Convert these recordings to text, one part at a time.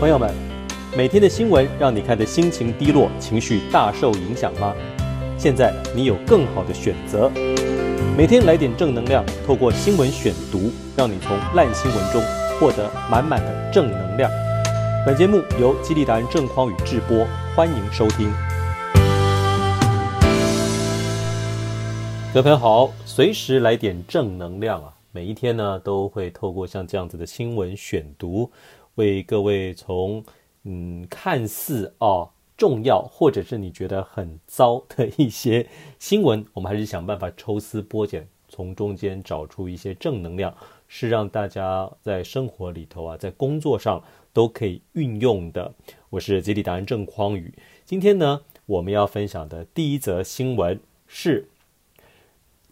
朋友们，每天的新闻让你看的心情低落、情绪大受影响吗？现在你有更好的选择，每天来点正能量，透过新闻选读，让你从烂新闻中获得满满的正能量。本节目由激励达人郑匡宇制播，欢迎收听。各位朋友好，随时来点正能量啊！每一天呢，都会透过像这样子的新闻选读，为各位从嗯看似啊重要，或者是你觉得很糟的一些新闻，我们还是想办法抽丝剥茧，从中间找出一些正能量，是让大家在生活里头啊，在工作上都可以运用的。我是激励达人郑匡宇，今天呢，我们要分享的第一则新闻是。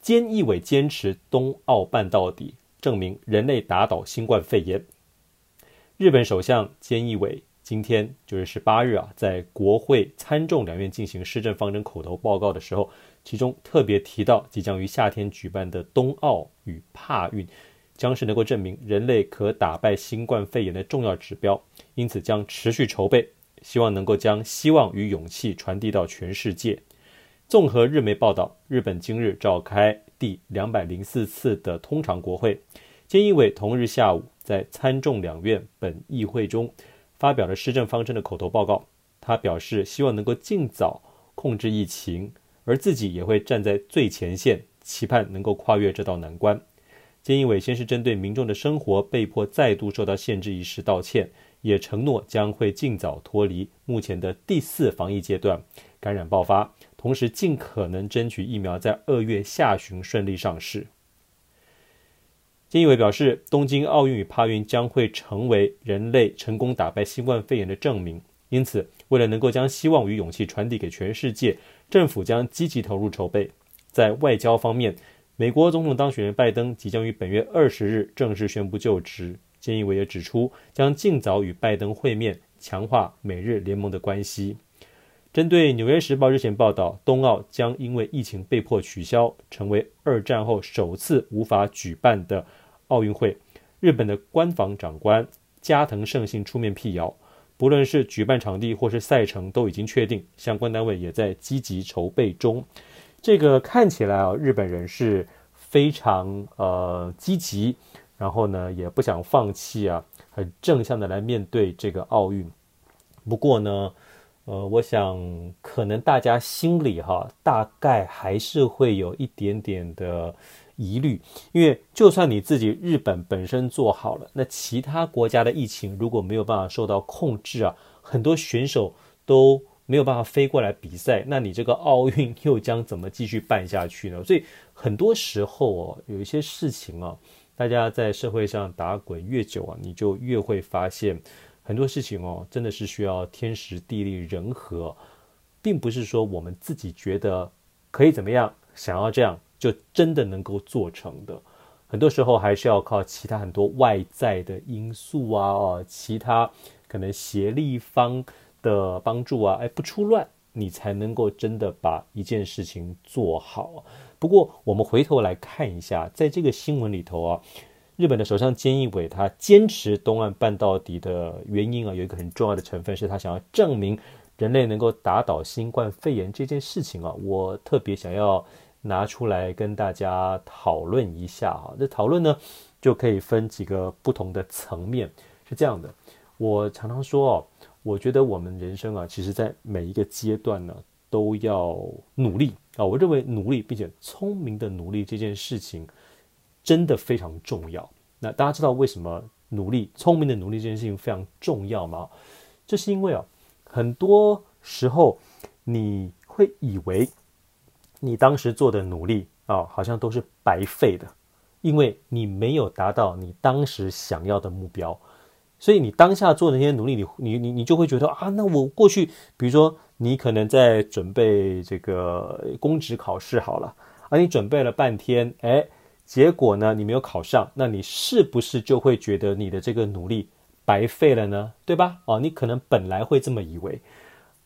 菅义伟坚持冬奥办到底，证明人类打倒新冠肺炎。日本首相菅义伟今天就是十八日啊，在国会参众两院进行施政方针口头报告的时候，其中特别提到，即将于夏天举办的冬奥与帕运，将是能够证明人类可打败新冠肺炎的重要指标，因此将持续筹备，希望能够将希望与勇气传递到全世界。综合日媒报道，日本今日召开第两百零四次的通常国会，菅义伟同日下午在参众两院本议会中发表了施政方针的口头报告。他表示，希望能够尽早控制疫情，而自己也会站在最前线，期盼能够跨越这道难关。菅义伟先是针对民众的生活被迫再度受到限制一事道歉，也承诺将会尽早脱离目前的第四防疫阶段，感染爆发。同时，尽可能争取疫苗在二月下旬顺利上市。菅义伟表示，东京奥运与帕运将会成为人类成功打败新冠肺炎的证明。因此，为了能够将希望与勇气传递给全世界，政府将积极投入筹备。在外交方面，美国总统当选人拜登即将于本月二十日正式宣布就职。菅义伟也指出，将尽早与拜登会面，强化美日联盟的关系。针对《纽约时报》日前报道，冬奥将因为疫情被迫取消，成为二战后首次无法举办的奥运会。日本的官房长官加藤胜信出面辟谣，不论是举办场地或是赛程都已经确定，相关单位也在积极筹备中。这个看起来啊，日本人是非常呃积极，然后呢也不想放弃啊，很正向的来面对这个奥运。不过呢。呃，我想可能大家心里哈，大概还是会有一点点的疑虑，因为就算你自己日本本身做好了，那其他国家的疫情如果没有办法受到控制啊，很多选手都没有办法飞过来比赛，那你这个奥运又将怎么继续办下去呢？所以很多时候哦，有一些事情啊，大家在社会上打滚越久啊，你就越会发现。很多事情哦，真的是需要天时地利人和，并不是说我们自己觉得可以怎么样，想要这样就真的能够做成的。很多时候还是要靠其他很多外在的因素啊，哦，其他可能协力方的帮助啊，哎，不出乱，你才能够真的把一件事情做好。不过我们回头来看一下，在这个新闻里头啊。日本的首相菅义伟，他坚持东岸办到底的原因啊，有一个很重要的成分是他想要证明人类能够打倒新冠肺炎这件事情啊，我特别想要拿出来跟大家讨论一下哈。这讨论呢，就可以分几个不同的层面，是这样的。我常常说哦，我觉得我们人生啊，其实在每一个阶段呢，都要努力啊。我认为努力并且聪明的努力这件事情。真的非常重要。那大家知道为什么努力、聪明的努力这件事情非常重要吗？这是因为啊，很多时候你会以为你当时做的努力啊，好像都是白费的，因为你没有达到你当时想要的目标。所以你当下做的那些努力，你你你你就会觉得啊，那我过去，比如说你可能在准备这个公职考试好了，而你准备了半天，哎。结果呢，你没有考上，那你是不是就会觉得你的这个努力白费了呢？对吧？哦，你可能本来会这么以为，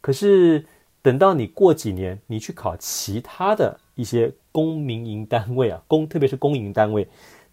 可是等到你过几年，你去考其他的一些公民营单位啊，公特别是公营单位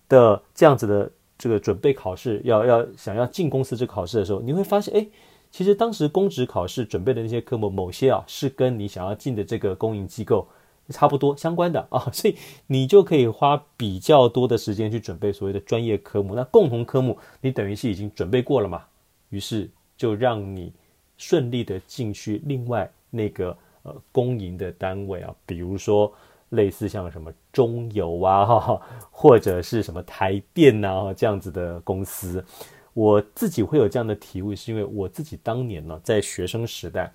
的这样子的这个准备考试，要要想要进公司这考试的时候，你会发现，哎，其实当时公职考试准备的那些科目，某些啊是跟你想要进的这个公营机构差不多相关的啊，所以你就可以花比较多的时间去准备所谓的专业科目。那共同科目你等于是已经准备过了嘛，于是就让你顺利的进去另外那个呃公营的单位啊，比如说。类似像什么中油啊，哈，或者是什么台电呐，这样子的公司，我自己会有这样的体会，是因为我自己当年呢，在学生时代，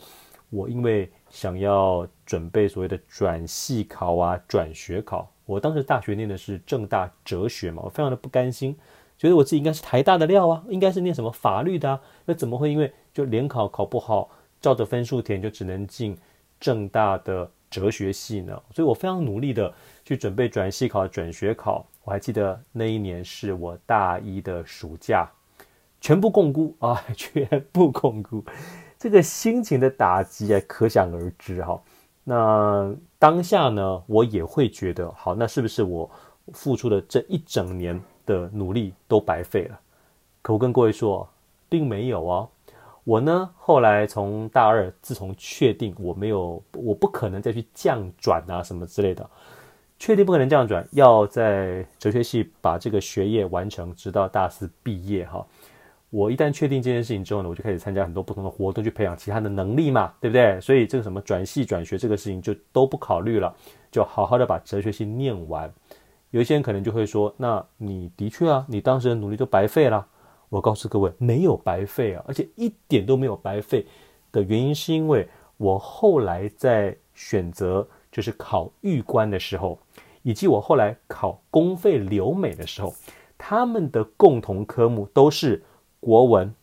我因为想要准备所谓的转系考啊、转学考，我当时大学念的是政大哲学嘛，我非常的不甘心，觉得我自己应该是台大的料啊，应该是念什么法律的啊，那怎么会因为就联考考不好，照着分数填就只能进政大的哲学系呢，所以我非常努力的去准备转系考、转学考。我还记得那一年是我大一的暑假，全部摃龟啊，全部摃龟，这个心情的打击啊，可想而知哈。那当下呢，我也会觉得，好，那是不是我付出的这一整年的努力都白费了？可我跟各位说，并没有哦。我呢，后来从大二，自从确定我没有，我不可能再去降转啊什么之类的，确定不可能降转，要在哲学系把这个学业完成，直到大四毕业哈。我一旦确定这件事情之后呢，我就开始参加很多不同的活动，去培养其他的能力嘛，对不对？所以这个什么转系转学这个事情就都不考虑了，就好好的把哲学系念完。有一些人可能就会说，那你的确啊，你当时的努力都白费了。我告诉各位，没有白费啊，而且一点都没有白费的原因，是因为我后来在选择就是考预官的时候，以及我后来考公费留美的时候，他们的共同科目都是国文、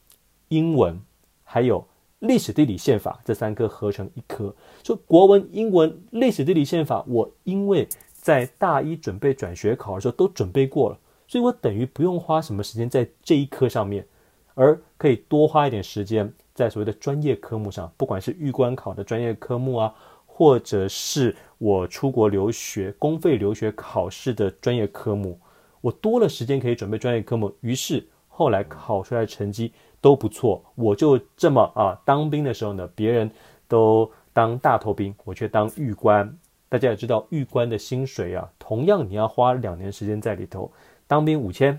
英文，还有历史、地理、宪法这三科合成一科。就国文、英文、历史、地理、宪法，我因为在大一准备转学考的时候都准备过了。所以我等于不用花什么时间在这一科上面，而可以多花一点时间在所谓的专业科目上，不管是预官考的专业科目啊，或者是我出国留学公费留学考试的专业科目，我多了时间可以准备专业科目，于是后来考出来的成绩都不错。我就这么啊，当兵的时候呢，别人都当大头兵，我却当狱官。大家也知道，狱官的薪水啊，同样你要花两年时间在里头。当兵五千，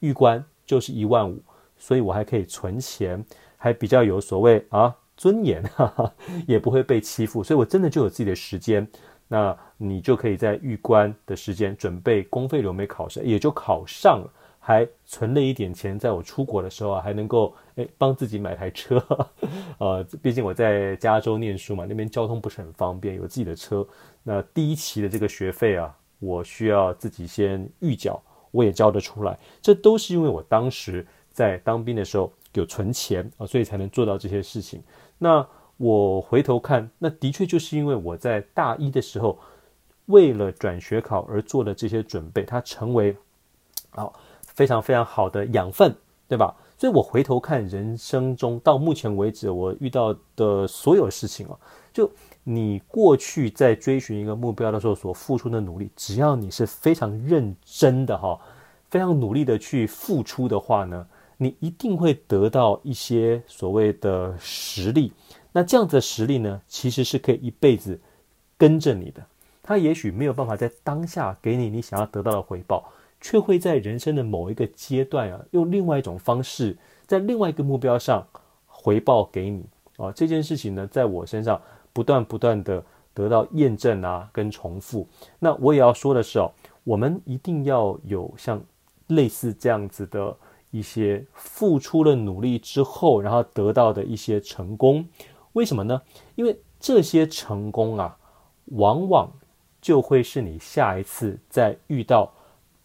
狱官就是一万五，所以我还可以存钱，还比较有所谓啊尊严，哈哈，也不会被欺负，所以我真的就有自己的时间。那你就可以在预官的时间准备公费留美考试，也就考上了，还存了一点钱，在我出国的时候啊，还能够诶帮自己买台车，呃，毕竟我在加州念书嘛，那边交通不是很方便，有自己的车。那第一期的这个学费啊，我需要自己先预缴。我也交得出来，这都是因为我当时在当兵的时候有存钱啊，所以才能做到这些事情。那我回头看，那的确就是因为我在大一的时候为了转学考而做的这些准备，它成为啊非常非常好的养分，对吧？所以我回头看人生中到目前为止我遇到的所有事情啊，就。你过去在追寻一个目标的时候所付出的努力，只要你是非常认真的哈，非常努力的去付出的话呢，你一定会得到一些所谓的实力。那这样子的实力呢，其实是可以一辈子跟着你的。它也许没有办法在当下给你你想要得到的回报，却会在人生的某一个阶段啊，用另外一种方式，在另外一个目标上回报给你啊。这件事情呢，在我身上。不断不断的得到验证啊，跟重复。那我也要说的是哦，我们一定要有像类似这样子的一些付出了努力之后，然后得到的一些成功。为什么呢？因为这些成功啊，往往就会是你下一次在遇到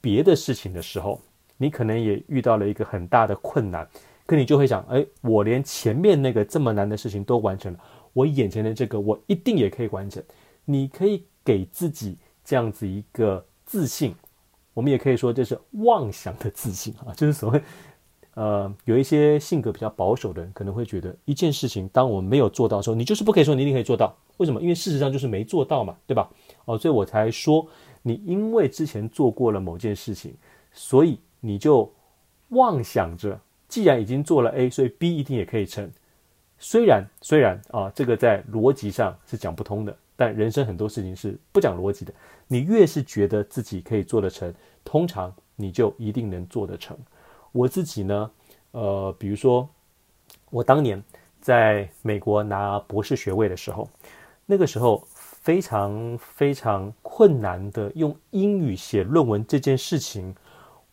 别的事情的时候，你可能也遇到了一个很大的困难，可你就会想，哎，我连前面那个这么难的事情都完成了。我眼前的这个，我一定也可以完成。你可以给自己这样子一个自信，我们也可以说这是妄想的自信 啊，就是所谓，呃，有一些性格比较保守的人可能会觉得，一件事情当我们没有做到的时候，你就是不可以说你一定可以做到。为什么？因为事实上就是没做到嘛，对吧？哦，所以我才说，你因为之前做过了某件事情，所以你就妄想着，既然已经做了 A，所以 B 一定也可以成。虽然虽然啊，这个在逻辑上是讲不通的，但人生很多事情是不讲逻辑的。你越是觉得自己可以做得成，通常你就一定能做得成。我自己呢，呃，比如说我当年在美国拿博士学位的时候，那个时候非常非常困难的用英语写论文这件事情，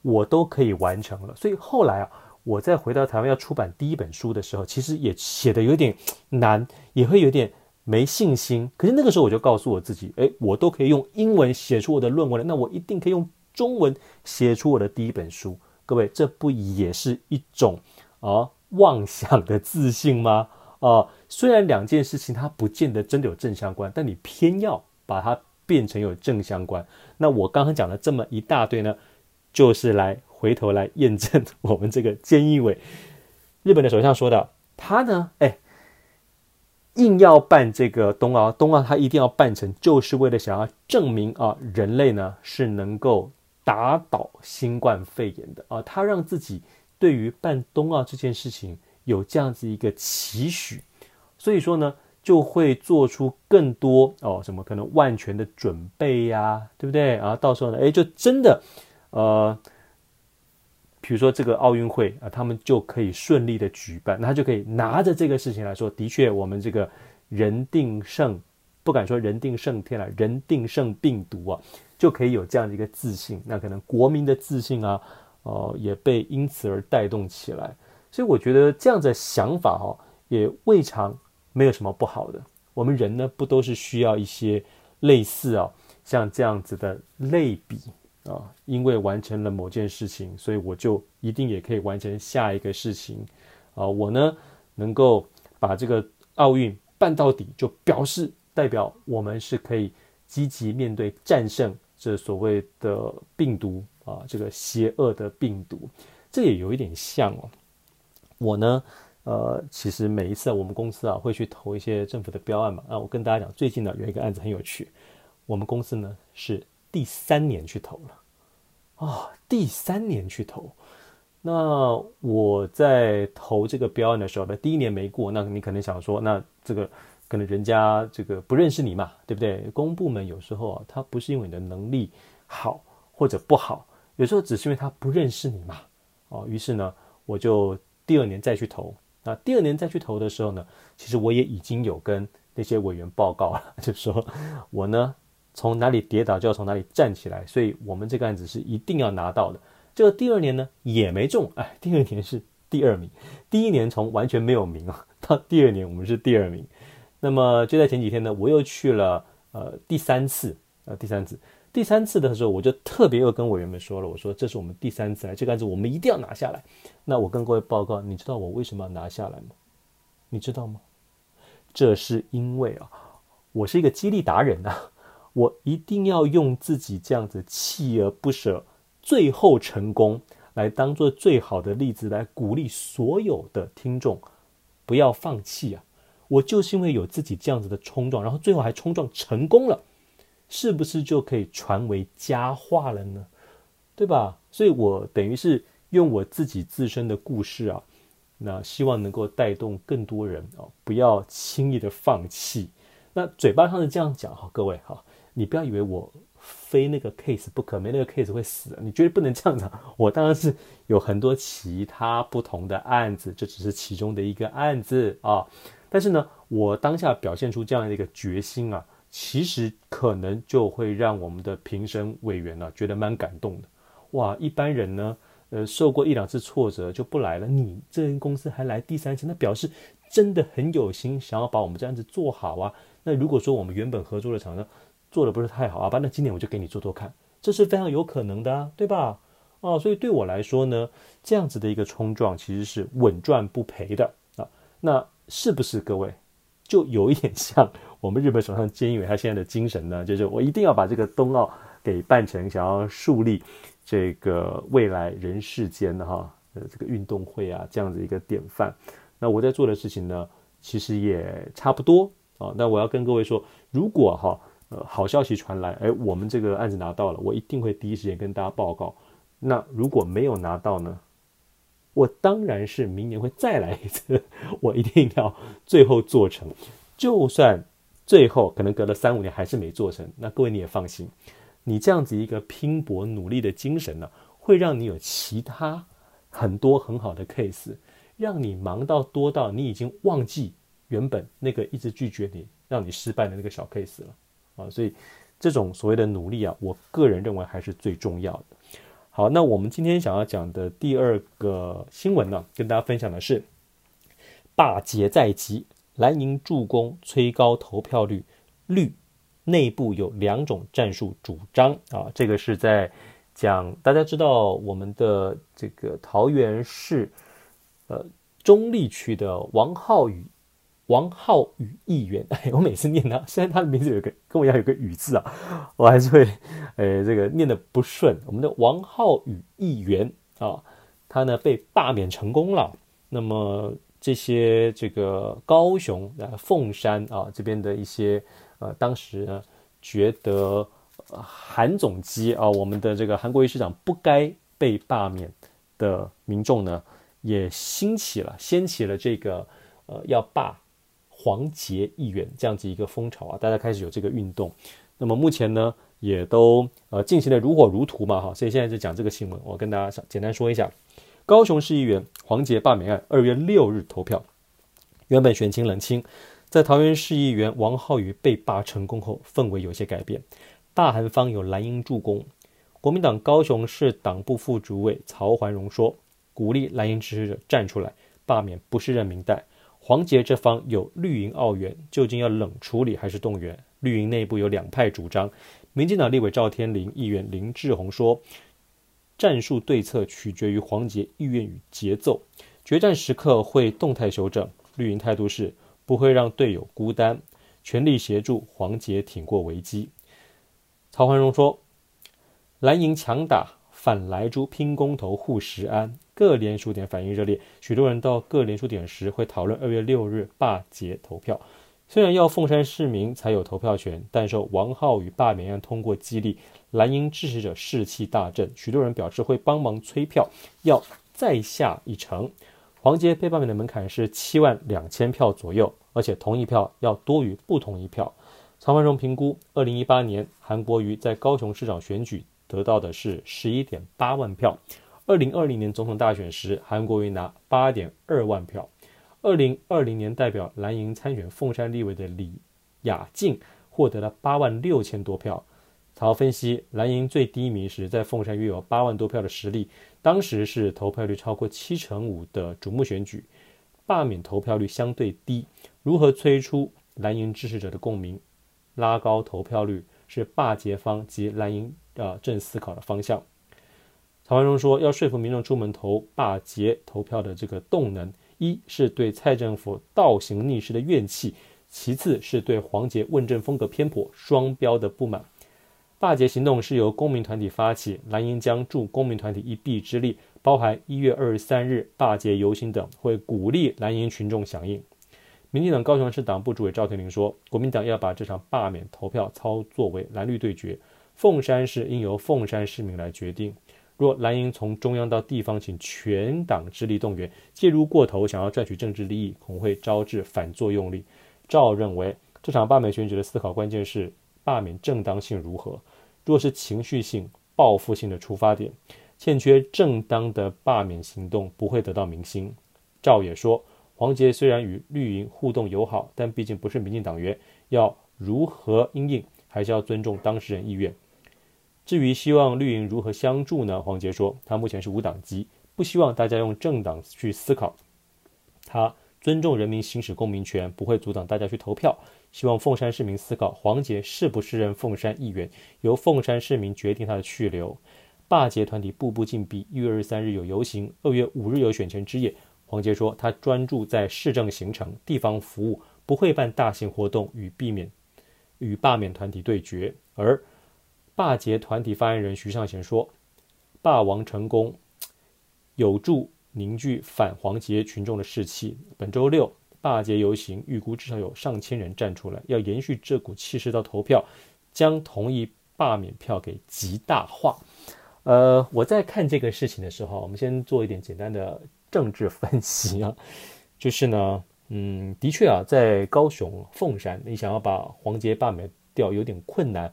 我都可以完成了。所以后来啊。我在回到台湾要出版第一本书的时候，其实也写得有点难，也会有点没信心。可是那个时候我就告诉我自己，诶，我都可以用英文写出我的论文了，那我一定可以用中文写出我的第一本书。各位，这不也是一种啊妄想的自信吗？啊，虽然两件事情它不见得真的有正相关，但你偏要把它变成有正相关。那我刚刚讲了这么一大堆呢，就是来。回头来验证 我们这个菅义伟，日本的首相说的，他呢，哎，硬要办这个冬奥，冬奥他一定要办成，就是为了想要证明啊，人类呢是能够打倒新冠肺炎的啊，他让自己对于办冬奥这件事情有这样子一个期许，所以说呢，就会做出更多哦，什么可能万全的准备呀、对不对啊？到时候呢，哎，就真的，呃。比如说这个奥运会啊，他们就可以顺利的举办，那他就可以拿着这个事情来说，的确，我们这个人定胜，不敢说人定胜天了，人定胜病毒啊，就可以有这样的一个自信。那可能国民的自信啊，哦、也被因此而带动起来。所以我觉得这样的想法哈、也未尝没有什么不好的。我们人呢，不都是需要一些类似啊，像这样子的类比。啊，因为完成了某件事情，所以我就一定也可以完成下一个事情。啊，我呢能够把这个奥运办到底，就表示代表我们是可以积极面对战胜这所谓的病毒啊，这个邪恶的病毒。这也有一点像哦。我呢，呃，其实每一次我们公司啊会去投一些政府的标案嘛。啊，我跟大家讲，最近呢有一个案子很有趣，我们公司呢是。第三年去投了，啊、哦，第三年去投。那我在投这个标案的时候呢，第一年没过，那你可能想说，那这个可能人家这个不认识你嘛，对不对？公部门有时候啊，他不是因为你的能力好或者不好，有时候只是因为他不认识你嘛。哦，于是呢，我就第二年再去投。那第二年再去投的时候呢，其实我也已经有跟那些委员报告了，就说我呢。从哪里跌倒就要从哪里站起来，所以我们这个案子是一定要拿到的。这个第二年呢也没中，哎，第二年是第二名。第一年从完全没有名啊，到第二年我们是第二名。那么就在前几天呢，我又去了呃第三次，呃第三次，第三次的时候我就特别又跟委员们说了，我说这是我们第三次来这个案子，我们一定要拿下来。那我跟各位报告，你知道我为什么要拿下来吗？你知道吗？这是因为啊，我是一个激励达人呐。我一定要用自己这样子锲而不舍，最后成功来当做最好的例子，来鼓励所有的听众不要放弃啊！我就是因为有自己这样子的冲撞，然后最后还冲撞成功了，是不是就可以传为佳话了呢？对吧？所以我等于是用我自己自身的故事啊，那希望能够带动更多人啊，不要轻易的放弃。那嘴巴上是这样讲哈，各位哈。你不要以为我非那个 case 不可，没那个 case 会死。你绝对不能这样讲。我当然是有很多其他不同的案子，这只是其中的一个案子啊。但是呢，我当下表现出这样的一个决心啊，其实可能就会让我们的评审委员呢、觉得蛮感动的。哇，一般人呢，呃，受过一两次挫折就不来了，你这间公司还来第三次，那表示真的很有心，想要把我们这样子做好啊。那如果说我们原本合作的厂商，做的不是太好啊，吧，那今年我就给你做做看，这是非常有可能的啊，对吧？哦，所以对我来说呢，这样子的一个冲撞其实是稳赚不赔的啊。那是不是各位就有一点像我们日本首相菅义伟他现在的精神呢？就是我一定要把这个冬奥给办成，想要树立这个未来人世间的哈呃这个运动会啊这样子一个典范。那我在做的事情呢，其实也差不多啊。那我要跟各位说，如果哈。呃，好消息传来，哎，我们这个案子拿到了，我一定会第一时间跟大家报告。那如果没有拿到呢？我当然是明年会再来一次，我一定要最后做成。就算最后可能隔了三五年还是没做成，那各位你也放心，你这样子一个拼搏努力的精神呢，会让你有其他很多很好的 case，让你忙到多到你已经忘记原本那个一直拒绝你、让你失败的那个小 case 了啊！所以这种所谓的努力啊，我个人认为还是最重要的。好，那我们今天想要讲的第二个新闻呢，跟大家分享的是大捷在即，蓝营助攻催高投票率，绿内部有两种战术主张啊。这个是在讲，大家知道我们的这个桃园市呃中立区的王浩宇。王浩宇议员，哎，我每次念他，虽然他的名字有个跟我一样有个宇字啊，我还是会，哎，这个念得不顺。我们的王浩宇议员啊，他呢被罢免成功了。那么这些这个高雄啊、凤山啊这边的一些呃，当时呢觉得韩总机啊，我们的这个韩国瑜市长不该被罢免的民众呢，也兴起了，掀起了这个呃要罢。黄捷议员这样子一个风潮啊，大家开始有这个运动。那么目前呢，也都呃进行的如火如荼嘛，哈。所以现在就讲这个新闻，我跟大家简单说一下：高雄市议员黄杰罢免案，二月六日投票。原本选情冷清，在桃园市议员王浩宇被罢成功后，氛围有些改变。大韩方有蓝营助攻，国民党高雄市党部副主委曹环荣说，鼓励蓝营支持者站出来罢免，不是认名单。黄杰这方有绿营奥援，究竟要冷处理还是动员？绿营内部有两派主张。民进党立委赵天麟、议员林志宏说，战术对策取决于黄杰意愿与节奏，决战时刻会动态修正。绿营态度是不会让队友孤单，全力协助黄杰挺过危机。曹环荣说，蓝营强打。反莱猪拼公投护食安，各连署点反应热烈，许多人到各连署点时会讨论二月六日罢捷投票。虽然要凤山市民才有投票权，但受王浩宇罢免案通过激励，蓝营支持者士气大振，许多人表示会帮忙催票，要再下一城。黄捷被罢免的门槛是七万两千票左右，而且同一票要多于不同一票。曹文荣评估，二零一八年韩国瑜在高雄市长选举。得到的是十一点八万票。二零二零年总统大选时，韩国瑜拿八点二万票。二零二零年代表蓝营参选凤山立委的李雅静获得了八万六千多票。曹分析，蓝营最低迷时在凤山约有八万多票的实力，当时是投票率超过七成五的瞩目选举，罢免投票率相对低，如何催出蓝营支持者的共鸣，拉高投票率是罢捷方及蓝营。啊，正思考的方向。曹文荣说，要说服民众出门投罢捷投票的这个动能，一是对蔡政府倒行逆施的怨气，其次是对黄杰问政风格偏颇、双标的不满。罢捷行动是由公民团体发起，蓝营将助公民团体一臂之力，包含一月二十三日罢捷游行等，会鼓励蓝营群众响应。民进党高雄市党部主委赵天麟说，国民党要把这场罢免投票操作为蓝绿对决。凤山市应由凤山市民来决定。若蓝营从中央到地方请全党之力动员，介入过头，想要赚取政治利益，恐会招致反作用力。赵认为，这场罢免选举的思考关键是罢免正当性如何。若是情绪性、报复性的出发点，欠缺正当的罢免行动，不会得到民心。赵也说，黄捷虽然与绿营互动友好，但毕竟不是民进党员，要如何因应，还是要尊重当事人意愿。至于希望绿营如何相助呢？黄杰说，他目前是无党籍，不希望大家用政党去思考。他尊重人民行使公民权，不会阻挡大家去投票。希望凤山市民思考，黄杰是不是任凤山议员，由凤山市民决定他的去留。罢捷团体步步进逼，一月二十三日有游行，二月五日有选前之夜。黄杰说，他专注在市政行程、地方服务，不会办大型活动与避免与罢免团体对决，而。罢捷团体发言人徐尚贤说：“霸王成功，有助凝聚反黄捷群众的士气。本周六罢捷游行，预估至少有上千人站出来，要延续这股气势到投票，将同意罢免票给极大化。”呃，我在看这个事情的时候，我们先做一点简单的政治分析啊，就是呢，嗯，的确啊，在高雄凤山，你想要把黄捷罢免掉有点困难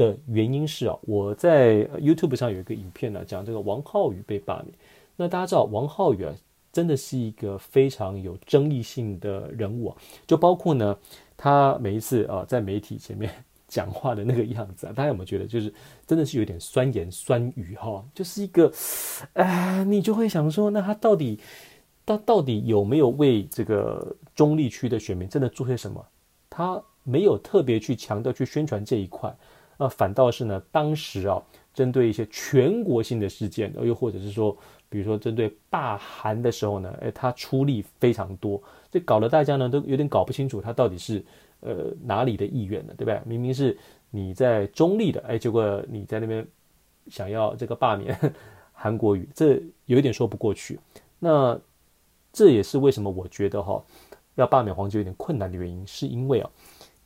的原因是啊，我在 YouTube 上有一个影片呢，讲这个王浩宇被罢免。那大家知道王浩宇啊，真的是一个非常有争议性的人物啊，就包括呢，他每一次啊在媒体前面。讲话的那个样子啊，大家有没有觉得就是真的是有点酸言酸语哈？就是一个，哎，你就会想说，那他到底他到底有没有为这个中立区的选民真的做些什么？他没有特别去强调去宣传这一块，那反倒是呢，当时啊，针对一些全国性的事件，又或者是说，比如说针对罢韩的时候呢，哎，他出力非常多，这搞得大家呢都有点搞不清楚他到底是。呃，哪里的意愿呢？对不对？明明是你在中立的，哎，结果你在那边想要这个罢免 韩国瑜，这有一点说不过去。那这也是为什么我觉得哈，要罢免黄捷有点困难的原因，是因为啊，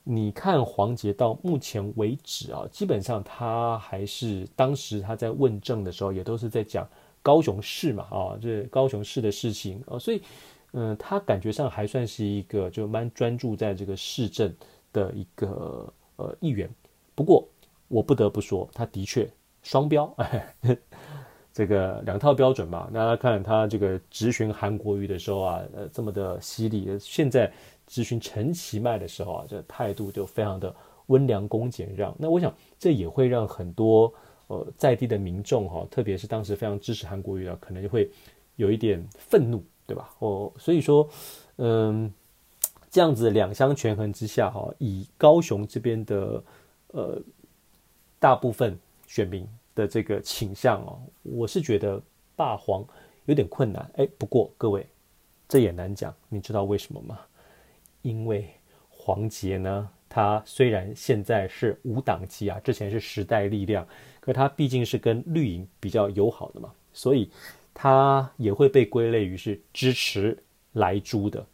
你看黄杰到目前为止啊，基本上他还是当时他在问政的时候，也都是在讲高雄市嘛，啊，这高雄市的事情啊，所以。嗯，他感觉上还算是一个就蛮专注在这个市政的一个呃议员。不过我不得不说，他的确双标，这个两套标准嘛。大家看他这个质询韩国瑜的时候啊，呃这么的犀利，现在咨询陈其迈的时候啊，这态度就非常的温良恭俭让。那我想这也会让很多呃在地的民众哈，特别是当时非常支持韩国瑜的，可能就会有一点愤怒。对吧？哦，所以说，嗯，这样子两相权衡之下，哈，以高雄这边的呃大部分选民的这个倾向哦，我是觉得霸黄有点困难。哎，不过各位，这也难讲，你知道为什么吗？因为黄捷呢，他虽然现在是无党籍啊，之前是时代力量，可他毕竟是跟绿营比较友好的嘛，所以。他也会被归类于是支持莱猪的。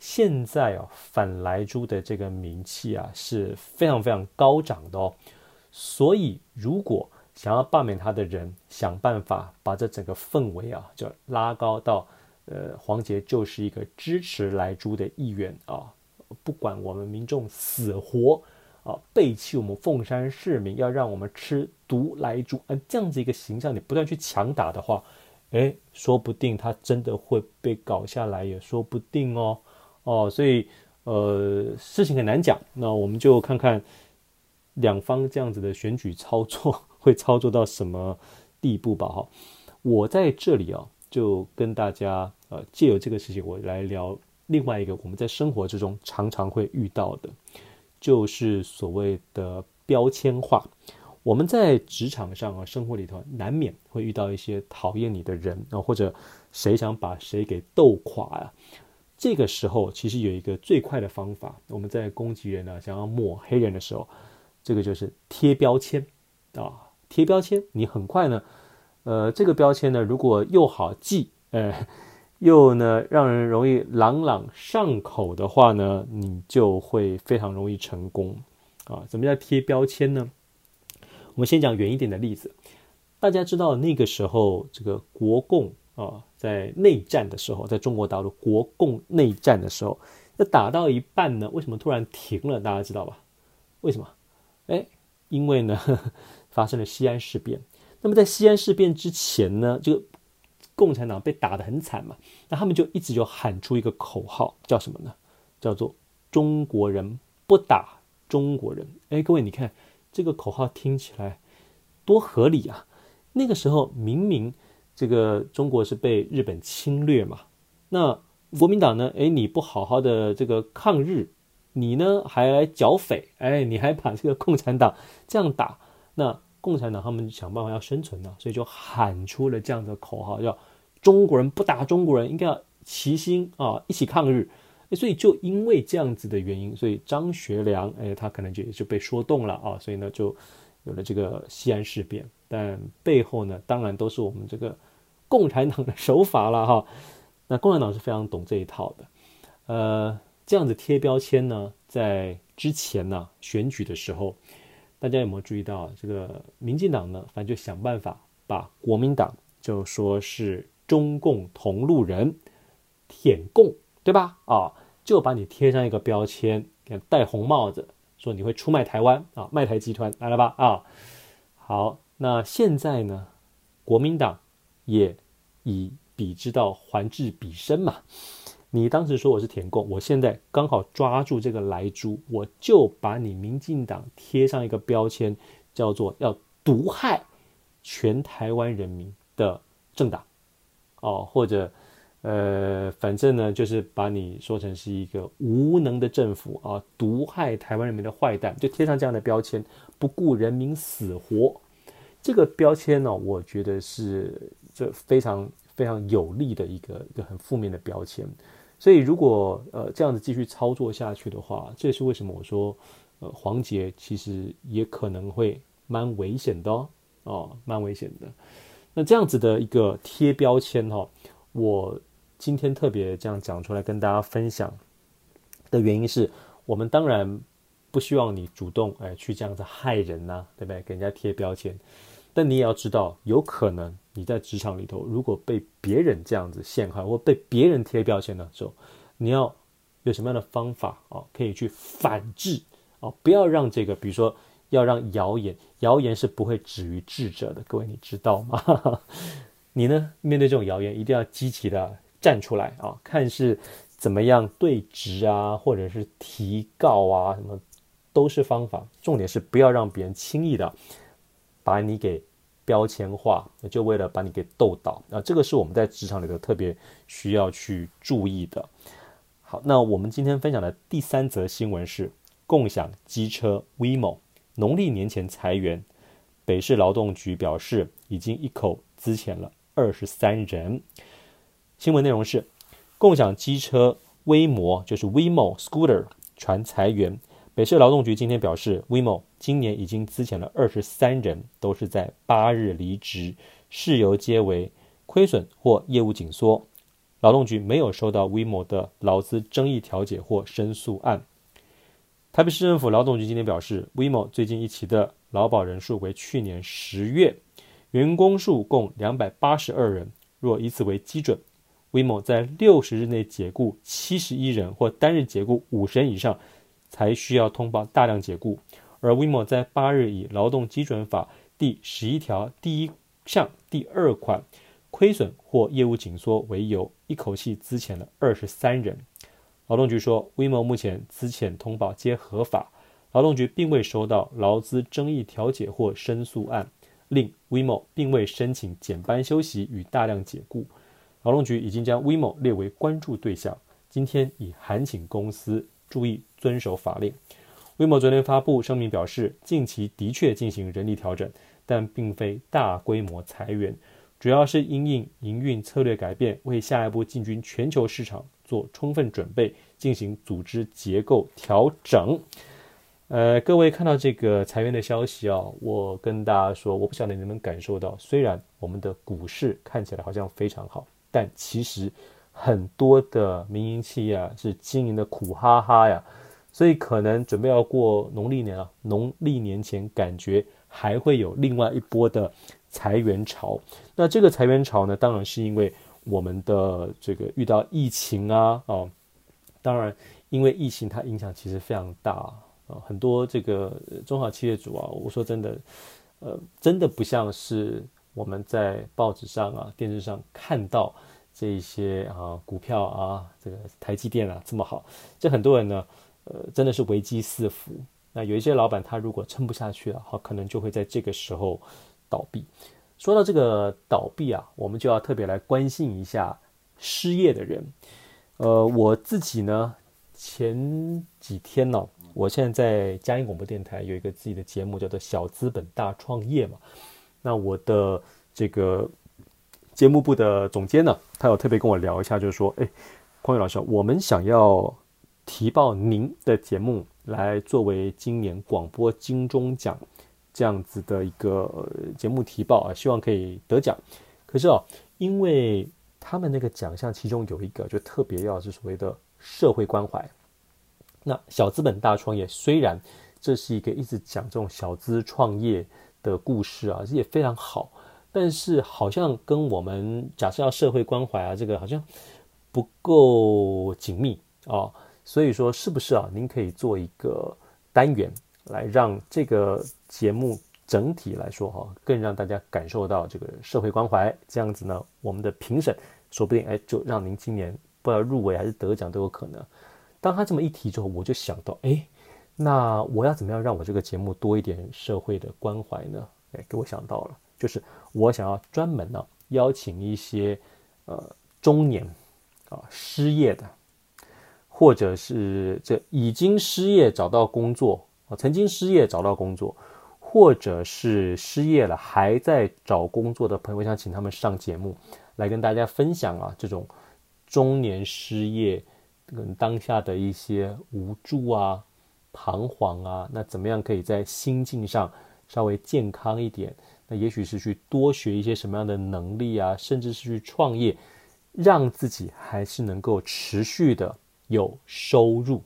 现在啊，反莱猪的这个名气啊是非常非常高涨的哦。所以，如果想要罢免他的人想办法把这整个氛围啊就拉高到，呃，黄杰就是一个支持莱猪的议员啊，不管我们民众死活啊，背弃我们凤山市民，要让我们吃毒莱猪，啊，这样子一个形象，你不断去强打的话。哎，说不定他真的会被搞下来，也说不定哦。哦，所以呃，事情很难讲。那我们就看看两方这样子的选举操作 会操作到什么地步吧。哈，我在这里啊，就跟大家呃，借由这个事情，我来聊另外一个我们在生活之中常常会遇到的，就是所谓的标签化。我们在职场上啊，生活里头难免会遇到一些讨厌你的人啊，或者谁想把谁给斗垮啊。这个时候，其实有一个最快的方法，我们在攻击人呢，想要抹黑人的时候，这个就是贴标签啊。贴标签，你很快呢，呃，这个标签呢，如果又好记，呃，又呢让人容易朗朗上口的话呢，你就会非常容易成功啊。怎么叫贴标签呢？我们先讲远一点的例子，大家知道那个时候这个国共啊在内战的时候，在中国大陆国共内战的时候，那打到一半呢，为什么突然停了？大家知道吧？为什么？哎，因为呢呵呵 发生了西安事变。那么在西安事变之前呢，这个共产党被打得很惨嘛，那他们就一直就喊出一个口号，叫什么呢？叫做“中国人不打中国人”。哎，各位你看。这个口号听起来多合理啊！那个时候明明这个中国是被日本侵略嘛，那国民党呢？哎，你不好好的这个抗日，你呢还来剿匪？哎，你还把这个共产党这样打，那共产党他们想办法要生存呢，所以就喊出了这样的口号，叫“中国人不打中国人”，应该要齐心啊，一起抗日。所以就因为这样子的原因，所以张学良，哎，他可能就也就被说动了啊，所以呢，就有了这个西安事变。但背后呢，当然都是我们这个共产党的手法了哈。那共产党是非常懂这一套的。呃，这样子贴标签呢，在之前呢选举的时候，大家有没有注意到这个民进党呢？反正就想办法把国民党就说是中共同路人，舔共，对吧？啊，就把你贴上一个标签，给戴红帽子，说你会出卖台湾啊，卖台集团来了吧？啊，好，那现在呢，国民党也以彼之道还治彼身嘛。你当时说我是舔共，我现在刚好抓住这个来猪，我就把你民进党贴上一个标签，叫做要毒害全台湾人民的政党，哦，或者呃，反正呢，就是把你说成是一个无能的政府啊，毒害台湾人民的坏蛋，就贴上这样的标签，不顾人民死活。这个标签呢，我觉得是这非常非常有利的一个一个很负面的标签。所以，如果呃这样子继续操作下去的话，这也是为什么我说，呃，黄杰其实也可能会蛮危险的哦，哦，蛮危险的。那这样子的一个贴标签哈、哦，我今天特别这样讲出来跟大家分享的原因是，我们当然不希望你主动哎去这样子害人呐、对不对？给人家贴标签，但你也要知道，有可能。你在职场里头，如果被别人这样子陷害，或被别人贴标签的时候，你要有什么样的方法啊？可以去反制啊？不要让这个，比如说，要让谣言，谣言是不会止于智者的。各位，你知道吗？你呢？面对这种谣言，一定要积极的站出来啊！看是怎么样对质啊，或者是提告啊，什么都是方法。重点是不要让别人轻易的把你给。标签化，就为了把你给斗倒那！这个是我们在职场里头特别需要去注意的。好，那我们今天分享的第三则新闻是：共享机车 WeMo 农历年前裁员，北市劳动局表示已经一口资遣了二十三人。新闻内容是：共享机车威摩就是 WeMo Scooter 传裁员。北市劳动局今天表示，WeMo 今年已经资遣了二十三人，都是在八日离职，事由皆为亏损或业务紧缩。劳动局没有收到 WeMo 的劳资争议调解或申诉案。台北市政府劳动局今天表示，WeMo 最近一期的劳保人数为去年十月，员工数共两百八十二人。若以此为基准，WeMo 在六十日内解雇七十一人，或单日解雇五十人以上。才需要通报大量解雇，而 WeMo 在八日以劳动基准法第十一条第一项第二款亏损或业务紧缩为由，一口气资遣了二十三人。劳动局说，WeMo 目前资遣通报皆合法，劳动局并未收到劳资争议调解或申诉案，另 WeMo 并未申请减班休息与大量解雇。劳动局已经将 WeMo 列为关注对象，今天已函请公司。注意遵守法令。威某昨天发布声明表示，近期的确进行人力调整，但并非大规模裁员，主要是因应营运策略改变，为下一步进军全球市场做充分准备，进行组织结构调整。呃，各位看到这个裁员的消息啊，我跟大家说，我不晓得你们感受到，虽然我们的股市看起来好像非常好，但其实。很多的民营企业啊，是经营的苦哈哈呀，所以可能准备要过农历年啊，农历年前感觉还会有另外一波的裁员潮。那这个裁员潮呢，当然是因为我们的这个遇到疫情啊，哦，当然因为疫情它影响其实非常大啊，很多这个中小企业主啊，我说真的，呃，真的不像是我们在报纸上啊、电视上看到。这一些啊股票啊，这个台积电啊这么好，这很多人呢，呃，真的是危机四伏。那有一些老板他如果撑不下去了，好，可能就会在这个时候倒闭。说到这个倒闭啊，我们就要特别来关心一下失业的人。呃，我自己呢，前几天呢、我现在在佳音广播电台有一个自己的节目，叫做《小资本大创业》嘛。那我的这个。节目部的总监呢，他有特别跟我聊一下，就是说，哎，匡宇老师，我们想要提报您的节目来作为今年广播金钟奖这样子的一个节目提报啊，希望可以得奖。可是哦，因为他们那个奖项其中有一个就特别要是所谓的社会关怀。那小资本大创业虽然这是一个一直讲这种小资创业的故事啊，这也非常好。但是好像跟我们假设要社会关怀啊，这个好像不够紧密啊。所以说，是不是啊？您可以做一个单元，来让这个节目整体来说哈，更让大家感受到这个社会关怀。这样子呢，我们的评审说不定哎，就让您今年不知道入围还是得奖都有可能。当他这么一提之后，我就想到，哎，那我要怎么样让我这个节目多一点社会的关怀呢？哎，给我想到了，就是我想要专门呢邀请一些呃中年啊失业的。或者是这已经失业找到工作啊，曾经失业找到工作，或者是失业了还在找工作的朋友，我想请他们上节目来跟大家分享啊，这种中年失业跟当下的一些无助啊、彷徨啊，那怎么样可以在心境上稍微健康一点？那也许是去多学一些什么样的能力啊，甚至是去创业，让自己还是能够持续的。有收入，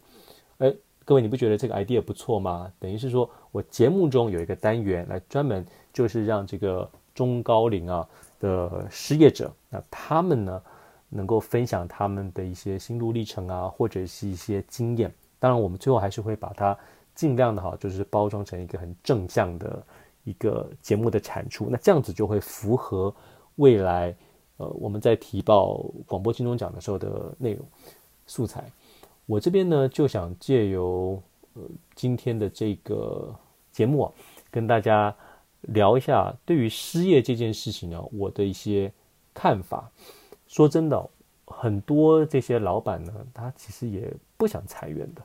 哎，各位你不觉得这个 idea 不错吗？等于是说我节目中有一个单元来专门就是让这个中高龄啊的失业者，那他们呢能够分享他们的一些心路历程啊，或者是一些经验。当然，我们最后还是会把它尽量的哈，就是包装成一个很正向的一个节目的产出。那这样子就会符合未来呃我们在提报广播金钟奖的时候的内容。素材，我这边呢就想借由呃今天的这个节目啊，跟大家聊一下对于失业这件事情呢，我的一些看法。说真的，很多这些老板呢，他其实也不想裁员的。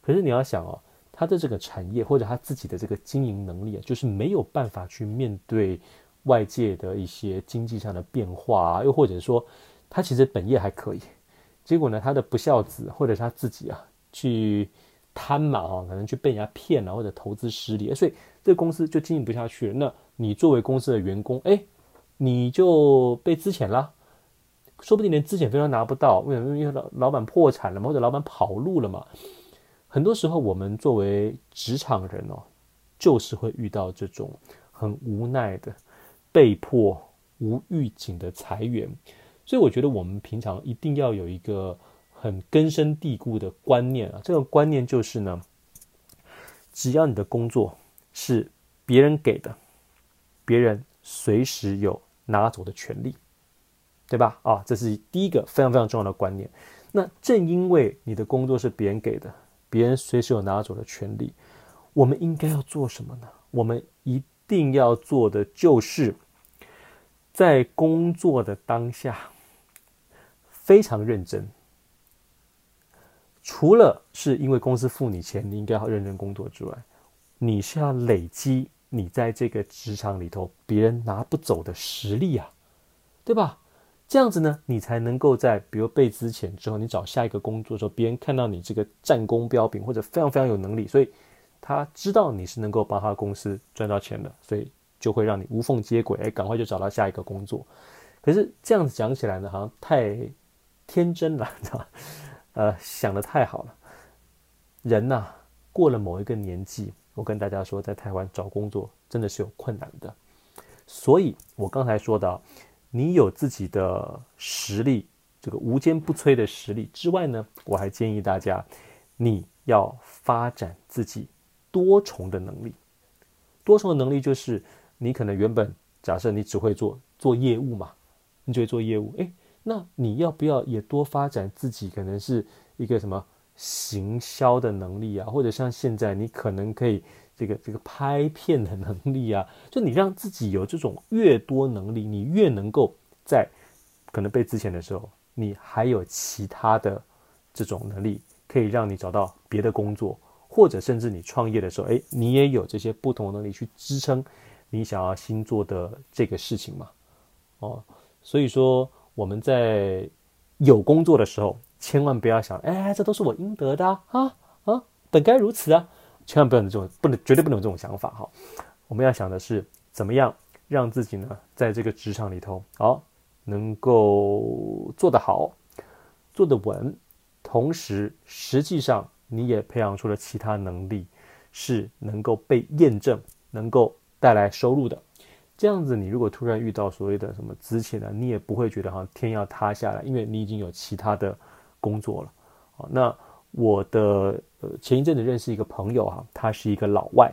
可是你要想哦，他的这个产业或者他自己的这个经营能力啊，就是没有办法去面对外界的一些经济上的变化啊，又或者说他其实本业还可以。结果呢，他的不孝子或者他自己啊，去贪嘛哈，可能去被人家骗了，或者投资失利，所以这个公司就经营不下去了。那你作为公司的员工，哎，你就被资遣了，说不定连资遣费都拿不到。为什么？因为老老板破产了嘛，或者老板跑路了嘛。很多时候，我们作为职场人哦，就是会遇到这种很无奈的、被迫无预警的裁员。所以我觉得我们平常一定要有一个很根深蒂固的观念啊，这个观念就是呢，只要你的工作是别人给的，别人随时有拿走的权利，对吧？啊，这是第一个非常非常重要的观念。那正因为你的工作是别人给的，别人随时有拿走的权利，我们应该要做什么呢？我们一定要做的就是在工作的当下。非常认真，除了是因为公司付你钱，你应该要认真工作之外，你是要累积你在这个职场里头别人拿不走的实力啊，对吧？这样子呢，你才能够在比如被资遣之后，你找下一个工作的时候，别人看到你这个战功彪炳或者非常非常有能力，所以他知道你是能够帮他公司赚到钱的，所以就会让你无缝接轨，哎，赶快就找到下一个工作。可是这样子讲起来呢，好像太。天真了，知道吗？呃，想得太好了。人呐、过了某一个年纪，我跟大家说，在台湾找工作真的是有困难的。所以我刚才说的，你有自己的实力，这个无坚不摧的实力之外呢，我还建议大家，你要发展自己多重的能力。多重的能力就是，你可能原本假设你只会做做业务嘛，你就会做业务，诶。那你要不要也多发展自己？可能是一个什么行销的能力啊，或者像现在你可能可以这个这个拍片的能力啊。就你让自己有这种越多能力，你越能够在可能被资遣的时候，你还有其他的这种能力，可以让你找到别的工作，或者甚至你创业的时候，诶，你也有这些不同的能力去支撑你想要新做的这个事情嘛。哦，所以说。我们在有工作的时候，千万不要想，哎，这都是我应得的啊啊，本该如此啊！千万不要有这种，不能，绝对不能有这种想法哈。我们要想的是，怎么样让自己呢，在这个职场里头，好，能够做得好，做得稳，同时，实际上你也培养出了其他能力，是能够被验证，能够带来收入的。这样子，你如果突然遇到所谓的什么之前呢，你也不会觉得好像天要塌下来，因为你已经有其他的工作了。好，那我的呃前一阵子认识一个朋友哈，他是一个老外，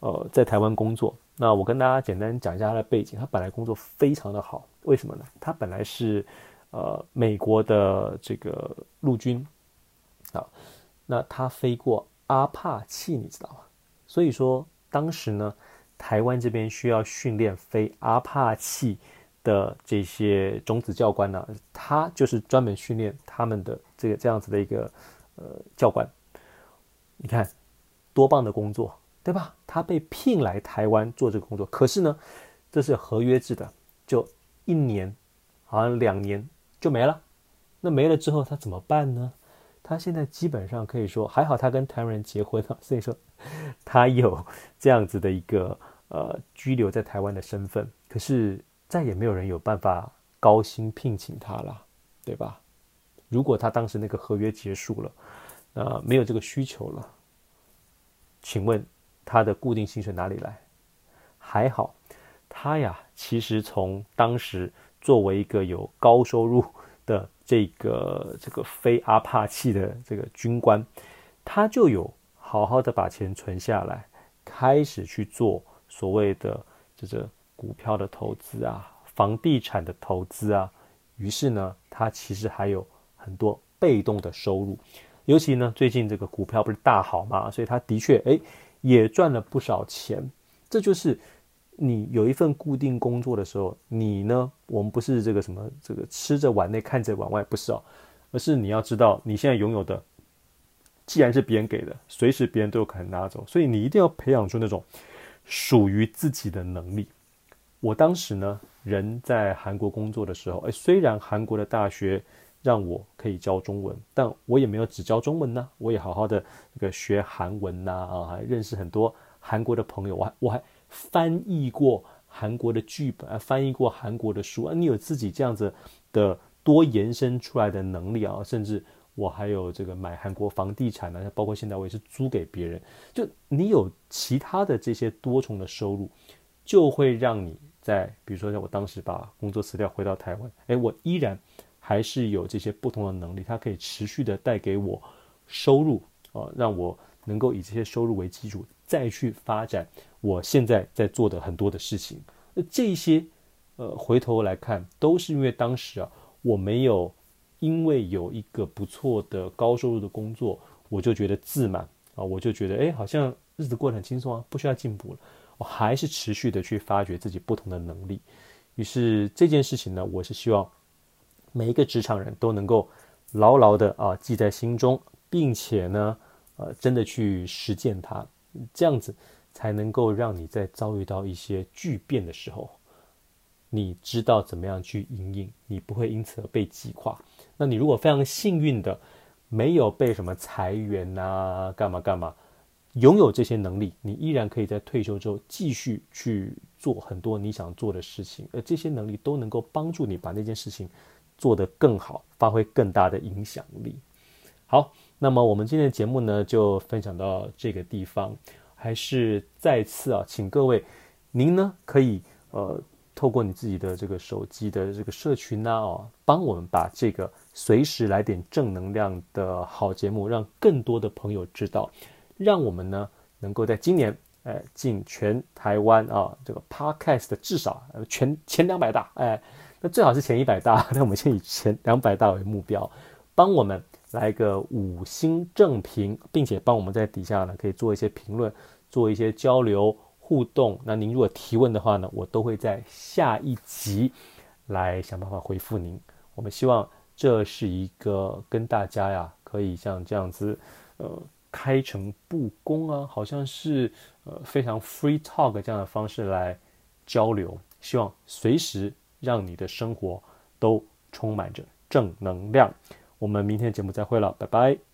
呃，在台湾工作。那我跟大家简单讲一下他的背景，他本来工作非常的好，为什么呢？他本来是呃美国的这个陆军，啊，那他飞过阿帕契，你知道吗？所以说当时呢。台湾这边需要训练飞阿帕契的这些种子教官呢、他就是专门训练他们的这个这样子的一个呃教官。你看多棒的工作，对吧？他被聘来台湾做这个工作，可是呢，这是合约制的，就一年，好像两年就没了。那没了之后他怎么办呢？他现在基本上可以说还好，他跟台湾人结婚了，所以说他有这样子的一个呃居留在台湾的身份。可是再也没有人有办法高薪聘请他了，对吧？如果他当时那个合约结束了，呃，没有这个需求了，请问他的固定薪水哪里来？还好，他呀，其实从当时作为一个有高收入的。这个这个非阿帕契的这个军官，他就有好好的把钱存下来，开始去做所谓的这个股票的投资啊，房地产的投资啊。于是呢，他其实还有很多被动的收入，尤其呢，最近这个股票不是大好嘛，所以他的确哎也赚了不少钱。这就是。你有一份固定工作的时候，你呢？我们不是这个什么这个吃着碗内看着碗外，不是哦，而是你要知道你现在拥有的，既然是别人给的，随时别人都有可能拿走，所以你一定要培养出那种属于自己的能力。我当时呢，人在韩国工作的时候，哎，虽然韩国的大学让我可以教中文，但我也没有只教中文呢，我也好好的这个学韩文呐，啊，认识很多韩国的朋友，我还我还。翻译过韩国的剧本啊，翻译过韩国的书啊，你有自己这样子的多延伸出来的能力啊，甚至我还有这个买韩国房地产呢，包括现在我也是租给别人，就你有其他的这些多重的收入，就会让你在比如说像我当时把工作辞掉回到台湾，诶，我依然还是有这些不同的能力，它可以持续的带给我收入啊，让我能够以这些收入为基础再去发展。我现在在做的很多的事情，那这些，呃，回头来看，都是因为当时啊，我没有因为有一个不错的高收入的工作，我就觉得自满啊，我就觉得，哎，好像日子过得很轻松啊，不需要进步了。我还是持续的去发掘自己不同的能力。于是这件事情呢，我是希望每一个职场人都能够牢牢的啊记在心中，并且呢，呃，真的去实践它，这样子。才能够让你在遭遇到一些巨变的时候，你知道怎么样去应应，你不会因此而被击垮。那你如果非常幸运的没有被什么裁员啊，干嘛干嘛，拥有这些能力，你依然可以在退休之后继续去做很多你想做的事情，而这些能力都能够帮助你把那件事情做得更好，发挥更大的影响力。好，那么我们今天的节目呢，就分享到这个地方。还是再次啊，请各位，您呢可以呃透过你自己的这个手机的这个社群呢哦，帮我们把这个随时来点正能量的好节目，让更多的朋友知道，让我们呢能够在今年哎进全台湾啊这个 Podcast 的至少全前两百大哎，那最好是前一百大，那我们先以前两百大为目标，帮我们来个五星正评，并且帮我们在底下呢可以做一些评论。做一些交流互动，那您如果提问的话呢，我都会在下一集来想办法回复您。我们希望这是一个跟大家呀，可以像这样子，呃，开诚布公啊，好像是呃非常 free talk 这样的方式来交流。希望随时让你的生活都充满着正能量。我们明天节目再会了，拜拜。